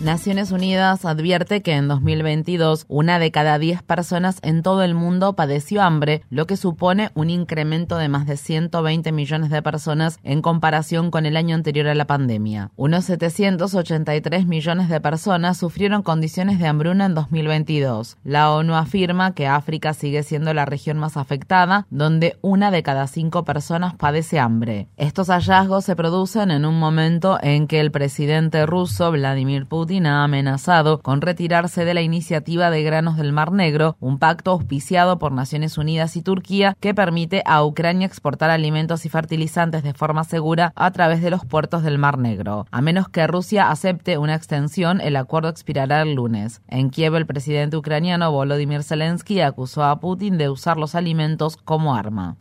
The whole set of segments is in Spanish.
Naciones Unidas advierte que en 2022 una de cada 10 personas en todo el mundo padeció hambre, lo que supone un incremento de más de 120 millones de personas en comparación con el año anterior a la pandemia. Unos 783 millones de personas sufrieron condiciones de hambruna en 2022. La ONU afirma que África sigue siendo la región más afectada, donde una de cada cinco personas padece hambre. Estos hallazgos se producen en un momento en que el presidente ruso Vladimir Putin ha amenazado con retirarse de la iniciativa de granos del Mar Negro, un pacto auspiciado por Naciones Unidas y Turquía que permite a Ucrania exportar alimentos y fertilizantes de forma segura a través de los puertos del Mar Negro. A menos que Rusia acepte una extensión, el acuerdo expirará el lunes. En Kiev, el presidente ucraniano Volodymyr Zelensky acusó a Putin de usar los alimentos como arma.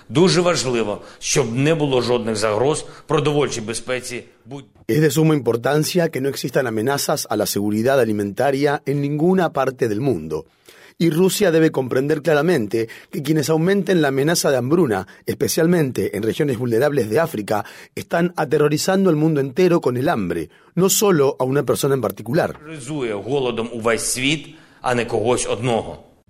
Es de suma importancia que no existan amenazas a la seguridad alimentaria en ninguna parte del mundo. Y Rusia debe comprender claramente que quienes aumenten la amenaza de hambruna, especialmente en regiones vulnerables de África, están aterrorizando al mundo entero con el hambre, no solo a una persona en particular.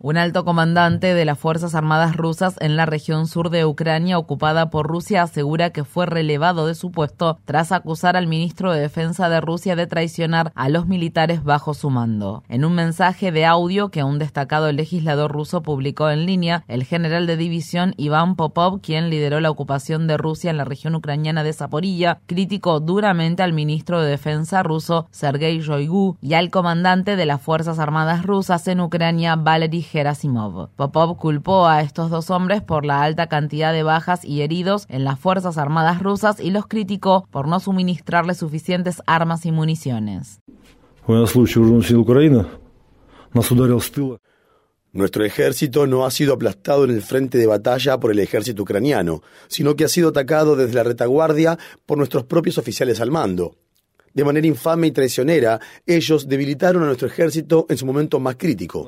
Un alto comandante de las Fuerzas Armadas rusas en la región sur de Ucrania ocupada por Rusia asegura que fue relevado de su puesto tras acusar al ministro de Defensa de Rusia de traicionar a los militares bajo su mando. En un mensaje de audio que un destacado legislador ruso publicó en línea, el general de división Iván Popov, quien lideró la ocupación de Rusia en la región ucraniana de Zaporilla, criticó duramente al ministro de Defensa ruso Sergei Shoigu y al comandante de las Fuerzas Armadas rusas en Ucrania Valery Gerasimov. Popov culpó a estos dos hombres por la alta cantidad de bajas y heridos en las Fuerzas Armadas rusas y los criticó por no suministrarles suficientes armas y municiones. Nuestro ejército no ha sido aplastado en el frente de batalla por el ejército ucraniano, sino que ha sido atacado desde la retaguardia por nuestros propios oficiales al mando. De manera infame y traicionera, ellos debilitaron a nuestro ejército en su momento más crítico.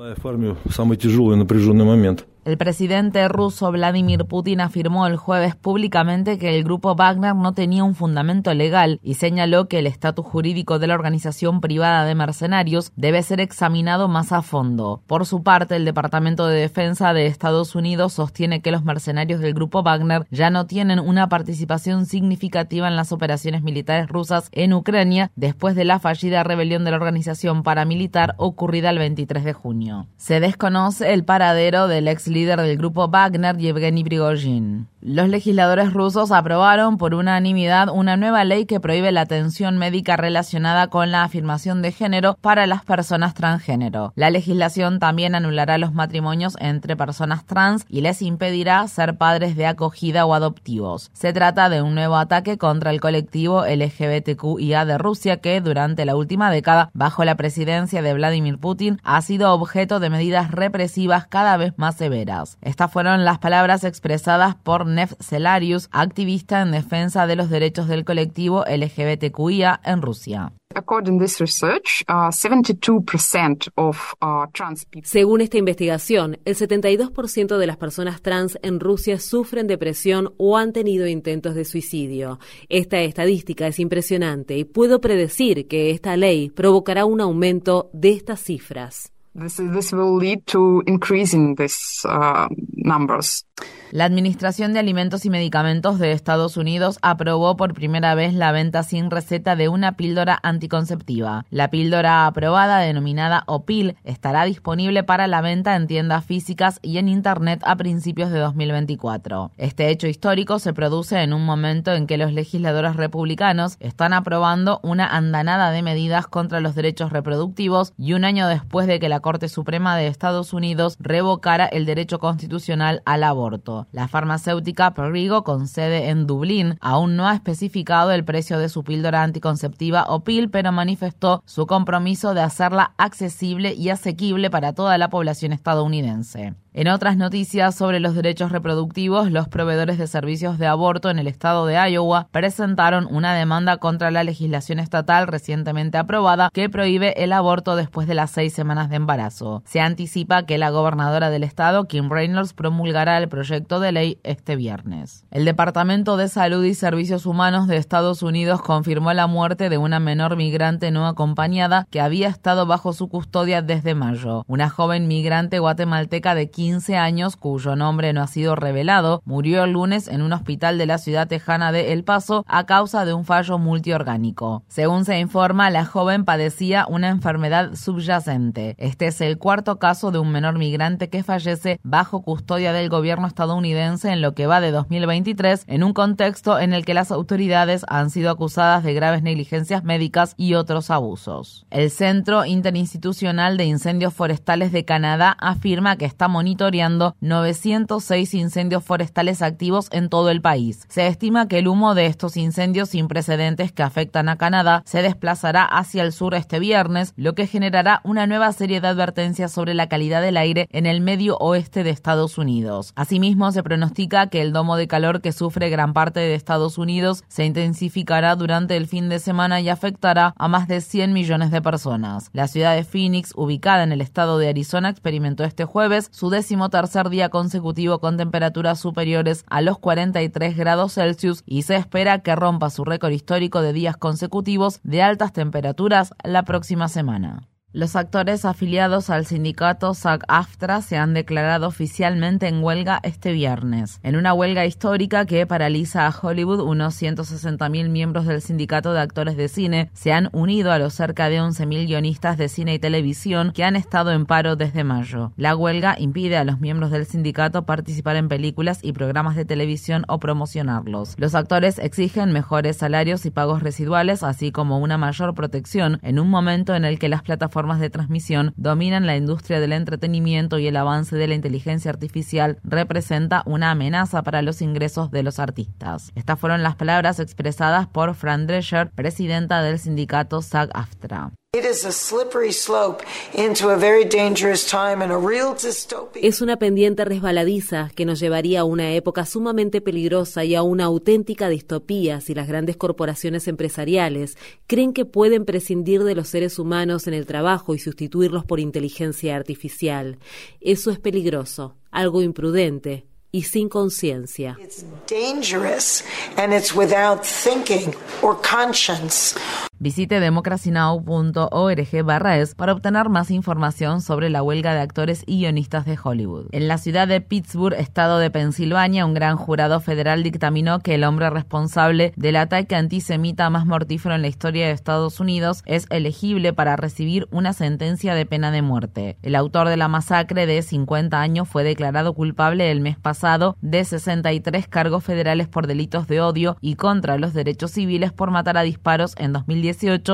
El presidente ruso Vladimir Putin afirmó el jueves públicamente que el grupo Wagner no tenía un fundamento legal y señaló que el estatus jurídico de la organización privada de mercenarios debe ser examinado más a fondo. Por su parte, el Departamento de Defensa de Estados Unidos sostiene que los mercenarios del grupo Wagner ya no tienen una participación significativa en las operaciones militares rusas en Ucrania después de la fallida rebelión de la organización paramilitar ocurrida el 23 de junio. Se desconoce el paradero del ex líder del grupo Wagner, Yevgeny Prigozhin. Los legisladores rusos aprobaron por unanimidad una nueva ley que prohíbe la atención médica relacionada con la afirmación de género para las personas transgénero. La legislación también anulará los matrimonios entre personas trans y les impedirá ser padres de acogida o adoptivos. Se trata de un nuevo ataque contra el colectivo LGBTQIA de Rusia que durante la última década, bajo la presidencia de Vladimir Putin, ha sido objeto de medidas represivas cada vez más severas. Estas fueron las palabras expresadas por Nef Celarius, activista en defensa de los derechos del colectivo LGBTQIA en Rusia. Uh, Según esta investigación, el 72% de las personas trans en Rusia sufren depresión o han tenido intentos de suicidio. Esta estadística es impresionante y puedo predecir que esta ley provocará un aumento de estas cifras. This this will lead to increasing these uh, numbers. La Administración de Alimentos y Medicamentos de Estados Unidos aprobó por primera vez la venta sin receta de una píldora anticonceptiva. La píldora aprobada, denominada OPIL, estará disponible para la venta en tiendas físicas y en Internet a principios de 2024. Este hecho histórico se produce en un momento en que los legisladores republicanos están aprobando una andanada de medidas contra los derechos reproductivos y un año después de que la Corte Suprema de Estados Unidos revocara el derecho constitucional al aborto. La farmacéutica Perrigo, con sede en Dublín, aún no ha especificado el precio de su píldora anticonceptiva o PIL, pero manifestó su compromiso de hacerla accesible y asequible para toda la población estadounidense. En otras noticias sobre los derechos reproductivos, los proveedores de servicios de aborto en el estado de Iowa presentaron una demanda contra la legislación estatal recientemente aprobada que prohíbe el aborto después de las seis semanas de embarazo. Se anticipa que la gobernadora del estado, Kim Reynolds, promulgará el proyecto de ley este viernes. El Departamento de Salud y Servicios Humanos de Estados Unidos confirmó la muerte de una menor migrante no acompañada que había estado bajo su custodia desde mayo. Una joven migrante guatemalteca de 15 años, cuyo nombre no ha sido revelado, murió el lunes en un hospital de la ciudad tejana de El Paso a causa de un fallo multiorgánico. Según se informa, la joven padecía una enfermedad subyacente. Este es el cuarto caso de un menor migrante que fallece bajo custodia del gobierno estadounidense en lo que va de 2023, en un contexto en el que las autoridades han sido acusadas de graves negligencias médicas y otros abusos. El Centro Interinstitucional de Incendios Forestales de Canadá afirma que está monitoreando monitoreando 906 incendios forestales activos en todo el país. Se estima que el humo de estos incendios sin precedentes que afectan a Canadá se desplazará hacia el sur este viernes, lo que generará una nueva serie de advertencias sobre la calidad del aire en el medio oeste de Estados Unidos. Asimismo, se pronostica que el domo de calor que sufre gran parte de Estados Unidos se intensificará durante el fin de semana y afectará a más de 100 millones de personas. La ciudad de Phoenix, ubicada en el estado de Arizona, experimentó este jueves su tercer día consecutivo con temperaturas superiores a los 43 grados Celsius y se espera que rompa su récord histórico de días consecutivos de altas temperaturas la próxima semana. Los actores afiliados al sindicato SAG-AFTRA se han declarado oficialmente en huelga este viernes. En una huelga histórica que paraliza a Hollywood, unos 160.000 miembros del sindicato de actores de cine se han unido a los cerca de 11.000 guionistas de cine y televisión que han estado en paro desde mayo. La huelga impide a los miembros del sindicato participar en películas y programas de televisión o promocionarlos. Los actores exigen mejores salarios y pagos residuales, así como una mayor protección en un momento en el que las plataformas formas de transmisión dominan la industria del entretenimiento y el avance de la inteligencia artificial representa una amenaza para los ingresos de los artistas. Estas fueron las palabras expresadas por Fran Drescher, presidenta del sindicato SAG-AFTRA. Es una pendiente resbaladiza que nos llevaría a una época sumamente peligrosa y a una auténtica distopía si las grandes corporaciones empresariales creen que pueden prescindir de los seres humanos en el trabajo y sustituirlos por inteligencia artificial. Eso es peligroso, algo imprudente, y sin conciencia. Visite democracynow.org barra es para obtener más información sobre la huelga de actores y guionistas de Hollywood. En la ciudad de Pittsburgh, estado de Pensilvania, un gran jurado federal dictaminó que el hombre responsable del ataque antisemita más mortífero en la historia de Estados Unidos es elegible para recibir una sentencia de pena de muerte. El autor de la masacre de 50 años fue declarado culpable el mes pasado de 63 cargos federales por delitos de odio y contra los derechos civiles por matar a disparos en 2010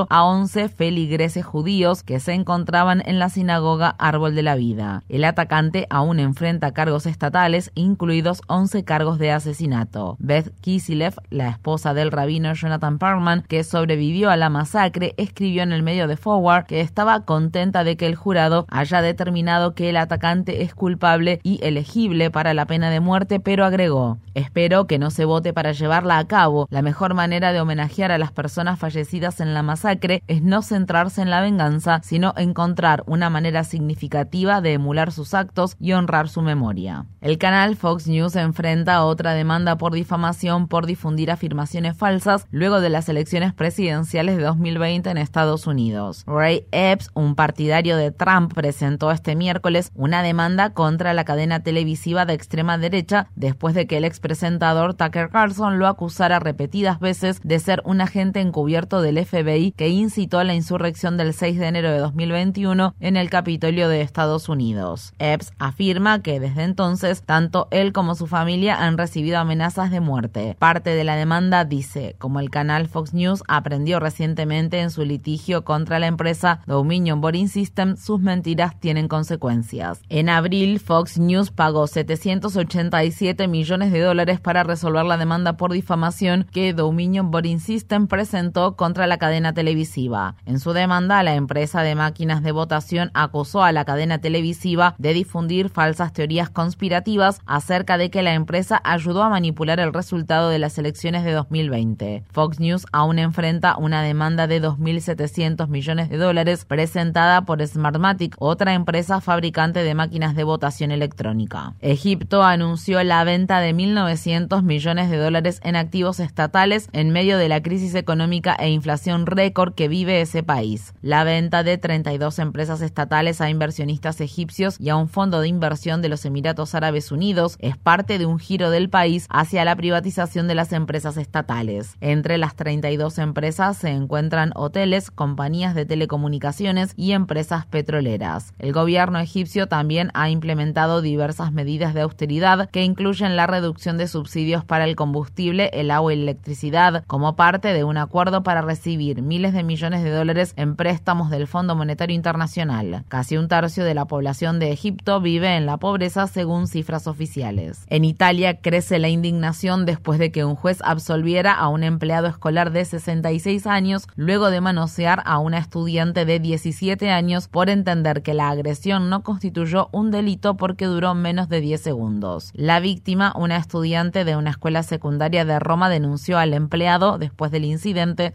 a 11 feligreses judíos que se encontraban en la sinagoga Árbol de la Vida. El atacante aún enfrenta cargos estatales, incluidos 11 cargos de asesinato. Beth Kisilev, la esposa del rabino Jonathan Perlman, que sobrevivió a la masacre, escribió en el medio de Forward que estaba contenta de que el jurado haya determinado que el atacante es culpable y elegible para la pena de muerte, pero agregó, espero que no se vote para llevarla a cabo. La mejor manera de homenajear a las personas fallecidas en en la masacre es no centrarse en la venganza, sino encontrar una manera significativa de emular sus actos y honrar su memoria. El canal Fox News enfrenta otra demanda por difamación por difundir afirmaciones falsas luego de las elecciones presidenciales de 2020 en Estados Unidos. Ray Epps, un partidario de Trump, presentó este miércoles una demanda contra la cadena televisiva de extrema derecha después de que el expresentador Tucker Carlson lo acusara repetidas veces de ser un agente encubierto del FBI que incitó a la insurrección del 6 de enero de 2021 en el Capitolio de Estados Unidos. Epps afirma que desde entonces tanto él como su familia han recibido amenazas de muerte. Parte de la demanda dice, como el canal Fox News aprendió recientemente en su litigio contra la empresa Dominion Boring System, sus mentiras tienen consecuencias. En abril, Fox News pagó 787 millones de dólares para resolver la demanda por difamación que Dominion Boring System presentó contra la cadena televisiva. En su demanda, la empresa de máquinas de votación acusó a la cadena televisiva de difundir falsas teorías conspirativas acerca de que la empresa ayudó a manipular el resultado de las elecciones de 2020. Fox News aún enfrenta una demanda de 2.700 millones de dólares presentada por Smartmatic, otra empresa fabricante de máquinas de votación electrónica. Egipto anunció la venta de 1.900 millones de dólares en activos estatales en medio de la crisis económica e inflación récord que vive ese país. La venta de 32 empresas estatales a inversionistas egipcios y a un fondo de inversión de los Emiratos Árabes Unidos es parte de un giro del país hacia la privatización de las empresas estatales. Entre las 32 empresas se encuentran hoteles, compañías de telecomunicaciones y empresas petroleras. El gobierno egipcio también ha implementado diversas medidas de austeridad que incluyen la reducción de subsidios para el combustible, el agua y la electricidad, como parte de un acuerdo para recibir miles de millones de dólares en préstamos del Fondo Monetario Internacional. Casi un tercio de la población de Egipto vive en la pobreza según cifras oficiales. En Italia crece la indignación después de que un juez absolviera a un empleado escolar de 66 años luego de manosear a una estudiante de 17 años por entender que la agresión no constituyó un delito porque duró menos de 10 segundos. La víctima, una estudiante de una escuela secundaria de Roma, denunció al empleado después del incidente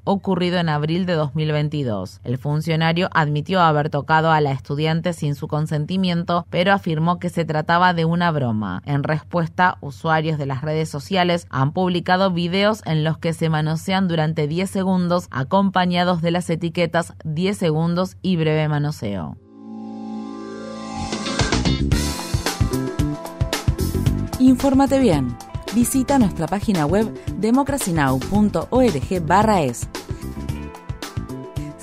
en abril de 2022. El funcionario admitió haber tocado a la estudiante sin su consentimiento, pero afirmó que se trataba de una broma. En respuesta, usuarios de las redes sociales han publicado videos en los que se manosean durante 10 segundos acompañados de las etiquetas 10 segundos y breve manoseo. Infórmate bien. Visita nuestra página web democracynow.org/es.